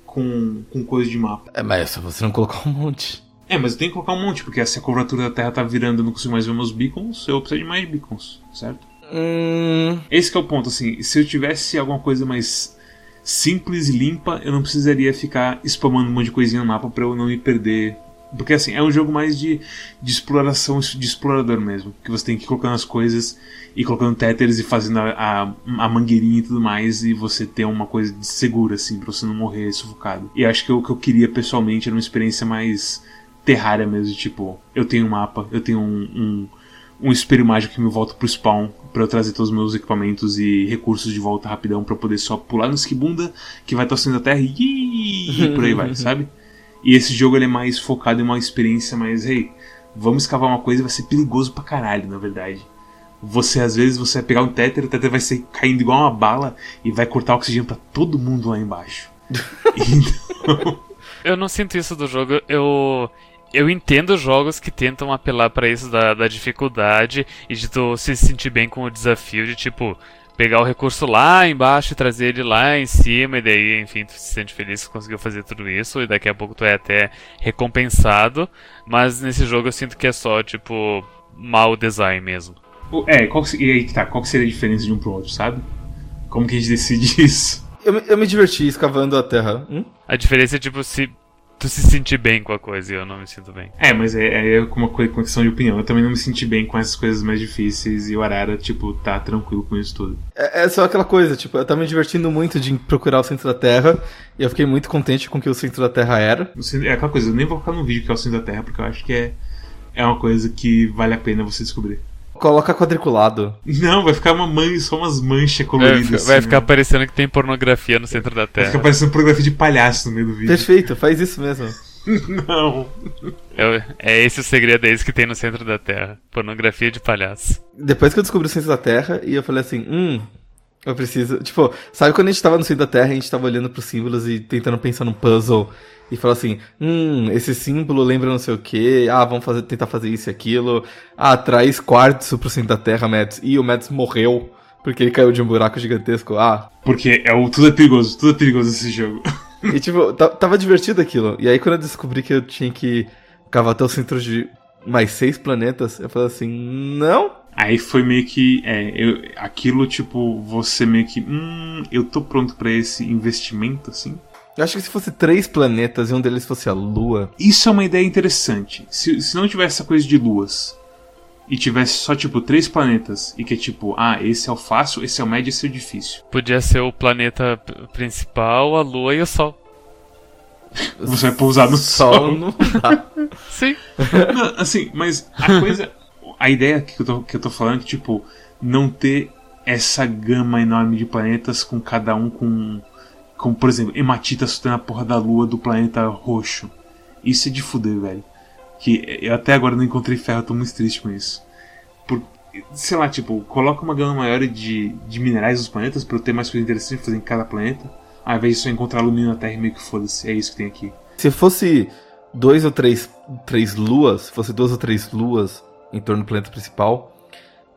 Com, com coisa de mapa. É, mas é só você não colocar um monte. É, mas eu tenho que colocar um monte, porque se a curvatura da Terra tá virando e eu não consigo mais ver meus beacons, eu preciso de mais beacons, certo? Hum. Esse que é o ponto, assim, se eu tivesse alguma coisa mais simples e limpa, eu não precisaria ficar spamando um monte de coisinha no mapa pra eu não me perder. Porque assim, é um jogo mais de, de exploração, de explorador mesmo. Que você tem que ir colocando as coisas e colocando tethers e fazendo a, a, a mangueirinha e tudo mais, e você ter uma coisa de segura, assim, pra você não morrer sufocado. E acho que o que eu queria pessoalmente era uma experiência mais terrária mesmo, tipo, eu tenho um mapa, eu tenho um, um, um espelho mágico que me volta pro spawn para eu trazer todos os meus equipamentos e recursos de volta rapidão para poder só pular no esquibunda que vai torcendo a terra e e (laughs) por aí vai, sabe? E esse jogo ele é mais focado em uma experiência mais, hey, vamos escavar uma coisa e vai ser perigoso pra caralho, na verdade. Você às vezes você vai pegar um tether, o tether vai ser caindo igual uma bala e vai cortar o oxigênio para todo mundo lá embaixo. (laughs) então, Eu não sinto isso do jogo. Eu. Eu entendo jogos que tentam apelar pra isso da, da dificuldade e de tu se sentir bem com o desafio de tipo pegar o recurso lá embaixo e trazer ele lá em cima e daí, enfim, tu se sente feliz que conseguiu fazer tudo isso e daqui a pouco tu é até recompensado, mas nesse jogo eu sinto que é só tipo mau design mesmo. é, qual que, e aí que tá, qual que seria a diferença de um pro outro, sabe? Como que a gente (laughs) decide isso? Eu, me- eu me diverti escavando a terra. Hum? A diferença é tipo se tu se sentir bem com a coisa e eu não me sinto bem. É, mas é, é uma coisa, questão de opinião. Eu também não me senti bem com essas coisas mais difíceis e o Arara, tipo, tá tranquilo com isso tudo. É, é só aquela coisa, tipo, eu tava me divertindo muito de procurar o centro da Terra e eu fiquei muito contente com o que o centro da Terra era. É aquela coisa, eu nem vou colocar no vídeo que é o centro da Terra, porque eu acho que é, é uma coisa que vale a pena você descobrir. Coloca quadriculado. Não, vai ficar uma man... só umas manchas coloridas. Vai, vai assim, ficar né? parecendo que tem pornografia no centro da Terra. Vai ficar parecendo pornografia de palhaço no meio do vídeo. Perfeito, faz isso mesmo. (laughs) Não. É, é esse o segredo, é esse que tem no centro da Terra. Pornografia de palhaço. Depois que eu descobri o centro da Terra, e eu falei assim, hum, eu preciso. Tipo, sabe quando a gente tava no centro da Terra, a gente tava olhando pros símbolos e tentando pensar num puzzle e falar assim: hum, esse símbolo lembra não sei o que, ah, vamos fazer, tentar fazer isso e aquilo, ah, traz quartzo pro centro da Terra, Mads, e o Mads morreu porque ele caiu de um buraco gigantesco, ah. Porque é o, tudo é perigoso, tudo é perigoso esse jogo. (laughs) E tipo, tava divertido aquilo. E aí quando eu descobri que eu tinha que cavar até o centro de mais seis planetas, eu falei assim, não. Aí foi meio que, é, eu, aquilo tipo, você meio que, hum, eu tô pronto para esse investimento, assim. Eu acho que se fosse três planetas e um deles fosse a Lua. Isso é uma ideia interessante. Se, se não tivesse essa coisa de luas e tivesse só, tipo, três planetas e que é tipo, ah, esse é o fácil, esse é o médio e esse é o difícil. Podia ser o planeta principal, a Lua e o Sol. Você vai pousar no Sol. sol. Não dá. Sim. Não, assim, mas a coisa. A ideia que eu, tô, que eu tô falando é que, tipo, não ter essa gama enorme de planetas com cada um com. Como, por exemplo, hematitas sustendo a porra da lua do planeta roxo. Isso é de fuder, velho. Que eu até agora não encontrei ferro, tô muito triste com isso. Por, sei lá, tipo, coloca uma gama maior de, de minerais nos planetas para eu ter mais coisa interessante fazer em cada planeta. Ao invés de só encontrar alumínio na Terra e meio que foda-se. É isso que tem aqui. Se fosse dois ou três, três luas, se fosse duas ou três luas em torno do planeta principal,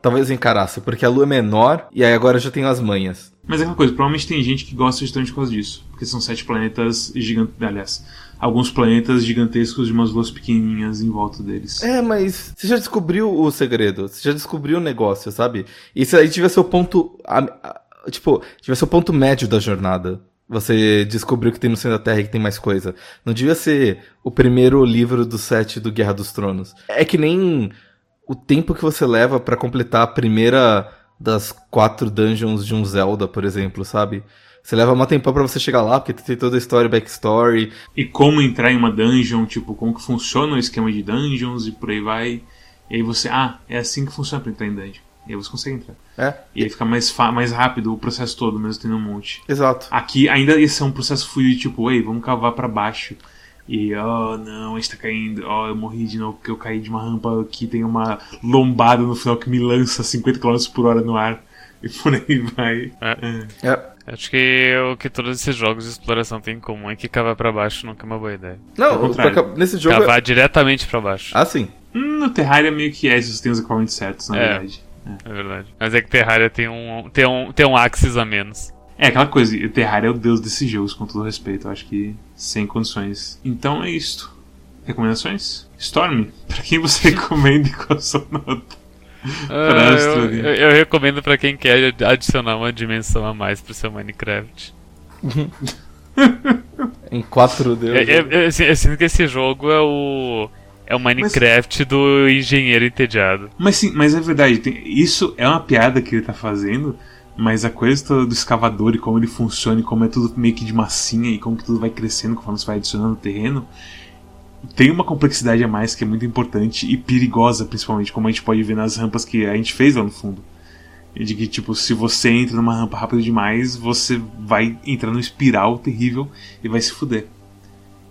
talvez encarasse, porque a lua é menor e aí agora já tenho as manhas. Mas é uma coisa, provavelmente tem gente que gosta justamente por causa disso. Porque são sete planetas gigantes. Aliás, alguns planetas gigantescos de umas luas pequenininhas em volta deles. É, mas você já descobriu o segredo, você já descobriu o negócio, sabe? Isso aí devia ser o ponto. Tipo, ser o ponto médio da jornada. Você descobriu que tem no centro da Terra e que tem mais coisa. Não devia ser o primeiro livro do set do Guerra dos Tronos. É que nem o tempo que você leva para completar a primeira das quatro dungeons de um Zelda, por exemplo, sabe? Você leva uma tempo para você chegar lá, porque tem toda a história, backstory. E como entrar em uma dungeon, tipo, como que funciona o esquema de dungeons e por aí vai. E aí você, ah, é assim que funciona pra entrar em dungeon. E aí você consegue entrar. É. E aí fica mais, mais rápido o processo todo, mesmo tendo um monte. Exato. Aqui ainda ia ser um processo fluido, tipo, ei, vamos cavar para baixo. E, oh, não, a gente tá caindo. Oh, eu morri de novo porque eu caí de uma rampa que tem uma lombada no final que me lança 50 km por hora no ar. E por aí vai. É. é. é. Acho que o que todos esses jogos de exploração têm em comum é que cavar para baixo nunca é uma boa ideia. Não, nesse jogo. Cavar é... diretamente para baixo. Ah, sim. Hum, no Terraria meio que é, se você tem os equipamentos certos, na é, verdade. É. é. verdade. Mas é que Terraria tem um, tem um, tem um Axis a menos. É aquela coisa, o Terraria é o deus desses jogos, com todo respeito. Eu acho que sem condições. Então é isto. Recomendações? Storm, (laughs) pra quem você (laughs) recomenda e qual a sua nota? Ah, eu, eu, eu, recomendo para quem quer adicionar uma dimensão a mais pro seu Minecraft. (laughs) em 4D. Eu, eu, eu, eu, sinto que esse jogo é o. É o Minecraft mas, do engenheiro entediado. Mas sim, mas é verdade, tem, isso é uma piada que ele tá fazendo, mas a coisa toda do escavador e como ele funciona e como é tudo meio que de massinha e como que tudo vai crescendo conforme você vai adicionando terreno, tem uma complexidade a mais que é muito importante e perigosa, principalmente, como a gente pode ver nas rampas que a gente fez lá no fundo. De que, tipo, se você entra numa rampa rápido demais, você vai entrar num espiral terrível e vai se fuder.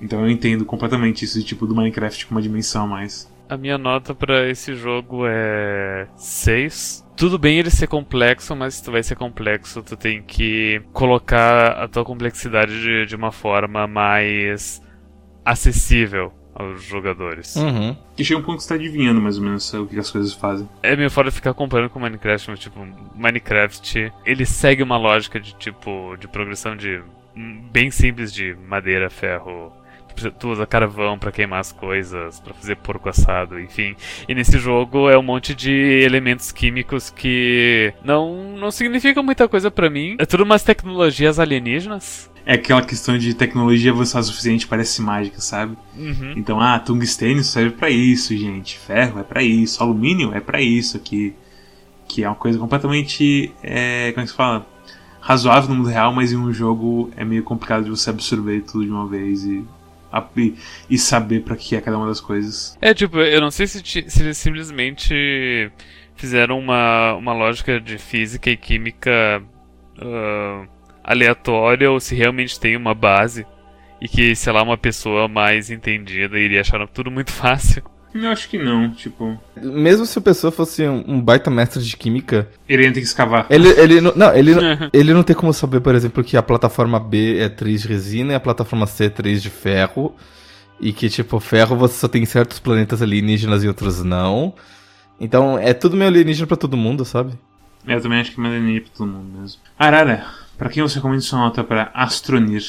Então eu entendo completamente isso de tipo do Minecraft com uma dimensão a mais. A minha nota para esse jogo é 6. Tudo bem ele ser complexo, mas se tu vai ser complexo, tu tem que colocar a tua complexidade de, de uma forma mais acessível aos jogadores. Uhum. Que chega um ponto que você tá adivinhando mais ou menos o que as coisas fazem. É meio fora ficar comparando com Minecraft, mas tipo, Minecraft, ele segue uma lógica de tipo, de progressão de bem simples de madeira, ferro, tu usa carvão para queimar as coisas, para fazer porco assado, enfim. E nesse jogo é um monte de elementos químicos que não, não significam muita coisa para mim. É tudo umas tecnologias alienígenas. É aquela questão de tecnologia avançada o suficiente, parece mágica, sabe? Uhum. Então, ah, tungstênio serve para isso, gente. Ferro é para isso, alumínio é para isso aqui. Que é uma coisa completamente. É, como é que se fala? Razoável no mundo real, mas em um jogo é meio complicado de você absorver tudo de uma vez e e, saber para que é cada uma das coisas. É, tipo, eu não sei se, se eles simplesmente fizeram uma, uma lógica de física e química uh, aleatória ou se realmente tem uma base e que, sei lá, uma pessoa mais entendida iria achar tudo muito (laughs) fácil. Eu acho que não, tipo. Mesmo se a pessoa fosse um, um baita mestre de química. Ele ia ter que escavar. Ele, ele não, não ele, (laughs) ele não tem como saber, por exemplo, que a plataforma B é 3 de resina e a plataforma C é 3 de ferro. E que, tipo, ferro você só tem certos planetas alienígenas e outros não. Então é tudo meio alienígena pra todo mundo, sabe? É, eu também acho que é meio alienígena pra todo mundo mesmo. Arara, pra quem você recomenda sua nota pra Astronir?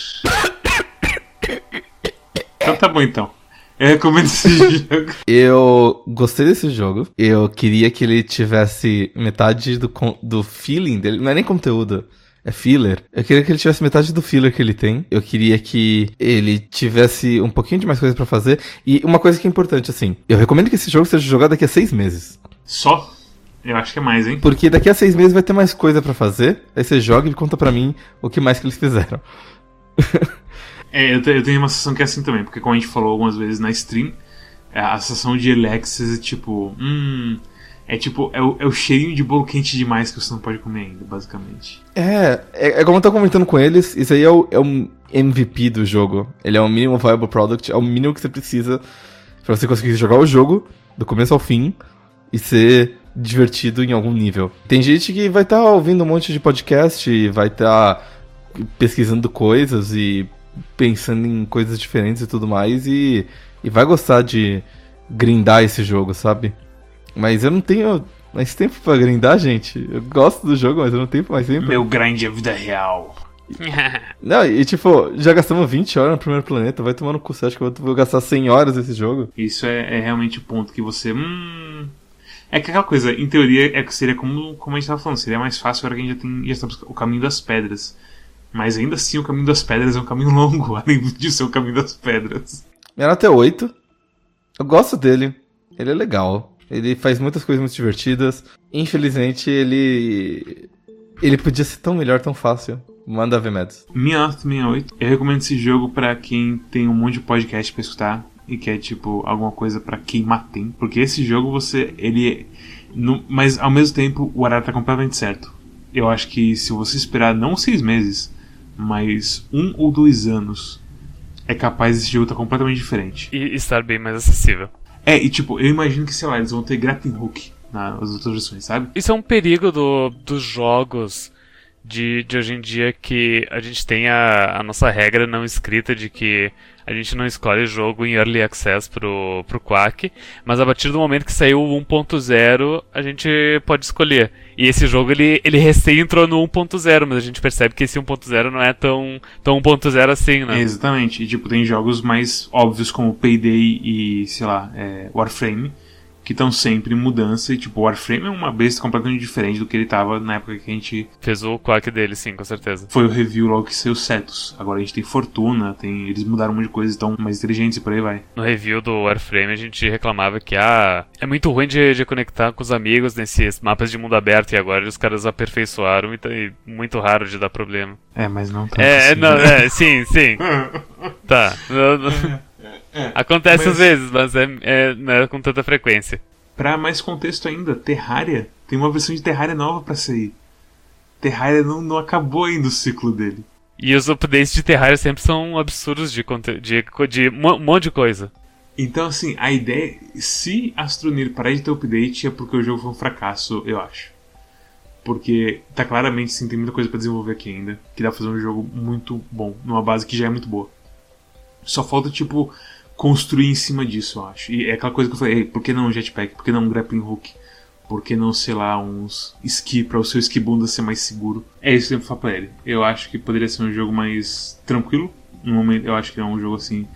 (coughs) então tá bom então. Eu recomendo esse (laughs) jogo. Eu gostei desse jogo. Eu queria que ele tivesse metade do, do feeling dele. Não é nem conteúdo. É filler. Eu queria que ele tivesse metade do filler que ele tem. Eu queria que ele tivesse um pouquinho de mais coisa para fazer. E uma coisa que é importante, assim. Eu recomendo que esse jogo seja jogado daqui a seis meses. Só? Eu acho que é mais, hein? Porque daqui a seis meses vai ter mais coisa para fazer. Aí você joga e conta para mim o que mais que eles fizeram. (laughs) É, eu, eu, tenho uma sensação que é assim também, porque como a gente falou algumas vezes na stream, é, a sensação de Alexis é tipo. Hum. É tipo, é o, é o cheirinho de bolo quente demais que você não pode comer ainda, basicamente. É, é, é como eu tô comentando com eles, isso aí é o, é o MVP do jogo. Ele é o mínimo viable product, é o mínimo que você precisa para você conseguir jogar o jogo do começo ao fim e ser divertido em algum nível. Tem gente que vai estar tá ouvindo um monte de podcast, vai estar tá pesquisando coisas e pensando em coisas diferentes e tudo mais e, e vai gostar de grindar esse jogo, sabe? Mas eu não tenho mais tempo para grindar, gente. Eu gosto do jogo, mas eu não tenho mais tempo. Meu grind é vida real. (laughs) não, e tipo, já gastamos 20 horas no primeiro planeta, vai tomar no cu, você acha que eu vou gastar 100 horas nesse jogo? Isso é, é realmente o ponto que você. Hum. É que aquela coisa, em teoria, é que seria como, como a gente tava falando, seria mais fácil agora que a gente já tem já está o caminho das pedras. Mas ainda assim, o caminho das pedras é um caminho longo, (laughs) além de ser o caminho das pedras. Era até 8. Eu gosto dele. Ele é legal. Ele faz muitas coisas muito divertidas. Infelizmente, ele. Ele podia ser tão melhor, tão fácil. Manda ver, Mads. Minha nota também é 8. Eu recomendo esse jogo para quem tem um monte de podcast pra escutar e quer, tipo, alguma coisa para queimar tempo. Porque esse jogo você. Ele. É, no, mas ao mesmo tempo, o horário tá completamente certo. Eu acho que se você esperar não seis meses, mas um ou dois anos é capaz estar tá completamente diferente. E estar bem mais acessível. É, e tipo, eu imagino que, sei lá, eles vão ter grappling hook nas outras versões, sabe? Isso é um perigo do, dos jogos de, de hoje em dia que a gente tem a, a nossa regra não escrita de que a gente não escolhe jogo em Early Access pro, pro Quack, mas a partir do momento que saiu o 1.0, a gente pode escolher. E esse jogo, ele, ele recém entrou no 1.0, mas a gente percebe que esse 1.0 não é tão, tão 1.0 assim, né? Exatamente. E, tipo, tem jogos mais óbvios como Payday e, sei lá, é, Warframe, que estão sempre em mudança. E, tipo, o Warframe é uma besta completamente diferente do que ele tava na época que a gente. Fez o quack dele, sim, com certeza. Foi o review logo que saiu Cetus. Agora a gente tem Fortuna, tem... eles mudaram um monte de coisas, estão mais inteligentes e por aí vai. No review do Warframe a gente reclamava que, ah, é muito ruim de, de conectar com os amigos nesses mapas de mundo aberto e agora os caras aperfeiçoaram e tá e muito raro de dar problema. É, mas não tá. É, assim, não, né? é, sim, sim. (laughs) tá. Não, não... É, Acontece mas... às vezes, mas é, é, não é com tanta frequência. Pra mais contexto ainda, Terraria tem uma versão de Terraria nova pra sair. Terraria não, não acabou ainda o ciclo dele. E os updates de Terraria sempre são absurdos de, de, de, de um monte de coisa. Então, assim, a ideia. Se Astronir parar de ter update é porque o jogo foi um fracasso, eu acho. Porque tá claramente, sim, tem muita coisa para desenvolver aqui ainda. Que dá pra fazer um jogo muito bom, numa base que já é muito boa. Só falta, tipo, construir em cima disso, eu acho. E é aquela coisa que eu falei, por que não um jetpack? Por que não um grappling hook? Por que não, sei lá, uns esqui para o seu esqui bunda ser mais seguro? É isso que eu falo pra ele. Eu acho que poderia ser um jogo mais tranquilo. No momento, eu acho que é um jogo assim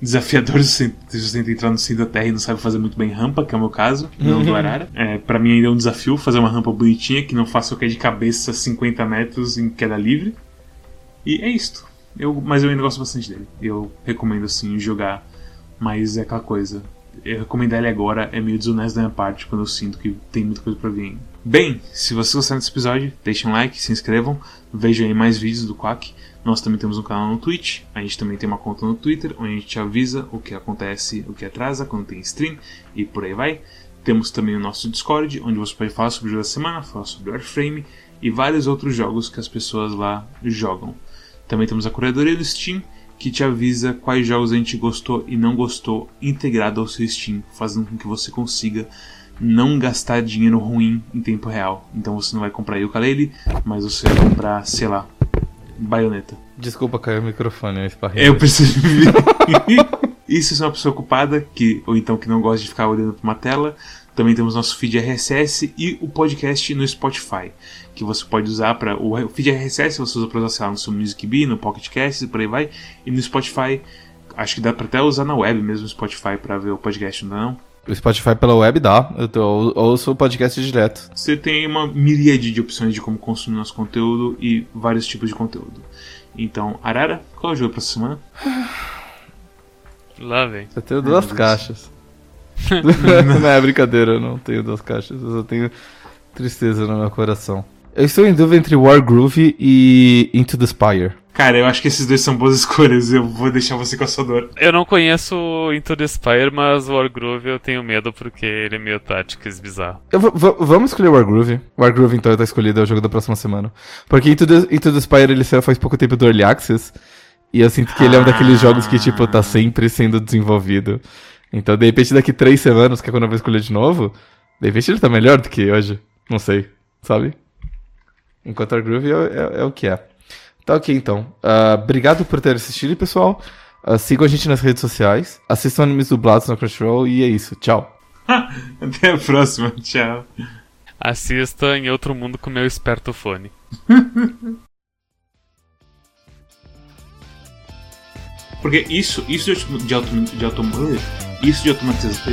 desafiador se (laughs) você tenta entrar no centro da Terra e não sabe fazer muito bem rampa, que é o meu caso, não do Uhum. Arara. É, pra mim ainda é um desafio fazer uma rampa bonitinha que não faça eu cair de cabeça 50 metros em queda livre. E é isto. Eu, mas eu ainda gosto bastante dele. Eu recomendo assim jogar, mas é aquela coisa. Eu recomendar ele agora é meio desonesto da minha parte quando eu sinto que tem muita coisa pra vir. Bem, se vocês gostaram desse episódio, deixem um like, se inscrevam, vejam aí mais vídeos do Quack. Nós também temos um canal no Twitch, a gente também tem uma conta no Twitter, onde a gente avisa o que acontece, o que atrasa, quando tem stream e por aí vai. Temos também o nosso Discord, onde você pode falar sobre o jogo da semana, falar sobre Warframe e vários outros jogos que as pessoas lá jogam. Também temos a curadoria do Steam, que te avisa quais jogos a gente gostou e não gostou integrado ao seu Steam, fazendo com que você consiga não gastar dinheiro ruim em tempo real. Então você não vai comprar ukulele, mas você vai comprar, sei lá, baioneta. Desculpa, caiu o microfone, eu esparrei. Eu preciso ver. E (laughs) se você é uma pessoa ocupada, que, ou então que não gosta de ficar olhando para uma tela, também temos nosso feed RSS e o podcast no Spotify, que você pode usar para o feed RSS você usa para usar sei lá, no seu Music Bee, no Pocket Cast e por aí vai, e no Spotify acho que dá para até usar na web mesmo o Spotify para ver o podcast, não é não? O Spotify pela web dá, eu, tô, eu ouço o podcast direto. Você tem uma miríade de opções de como consumir nosso conteúdo e vários tipos de conteúdo. Então, Arara, qual é o jogo para essa semana? Lá vem. Eu tenho Ai, duas caixas. (laughs) não é brincadeira, eu não tenho duas caixas, eu só tenho tristeza no meu coração. Eu estou em dúvida entre Wargroove e Into the Spire. Cara, eu acho que esses dois são boas escolhas. Eu vou deixar você com a sua dor. Eu não conheço o Into the Spire, mas Wargroove eu tenho medo porque ele é meio Tactics bizarro. Vamos escolher Wargroove. Wargroove então tá escolhido, é o jogo da próxima semana. Porque Into the, Into the Spire ele saiu faz pouco tempo do Early Access. E eu sinto que ele é um daqueles jogos que, tipo, tá sempre sendo desenvolvido. Então, de repente, daqui três semanas, que é quando eu vou escolher de novo, de repente ele tá melhor do que hoje. Não sei, sabe? Enquanto Wargroove é, é- é o que é. Tá ok, então. Ah, obrigado por ter assistido, pessoal. Ah, sigam a gente nas redes sociais. Assistam animes dublados no Crunchyroll. E é isso. Tchau. (laughs) Até a próxima. Tchau. Assista em outro mundo com meu esperto fone. (laughs) Porque isso, isso de, autom- de, autom- de, isso de automatização.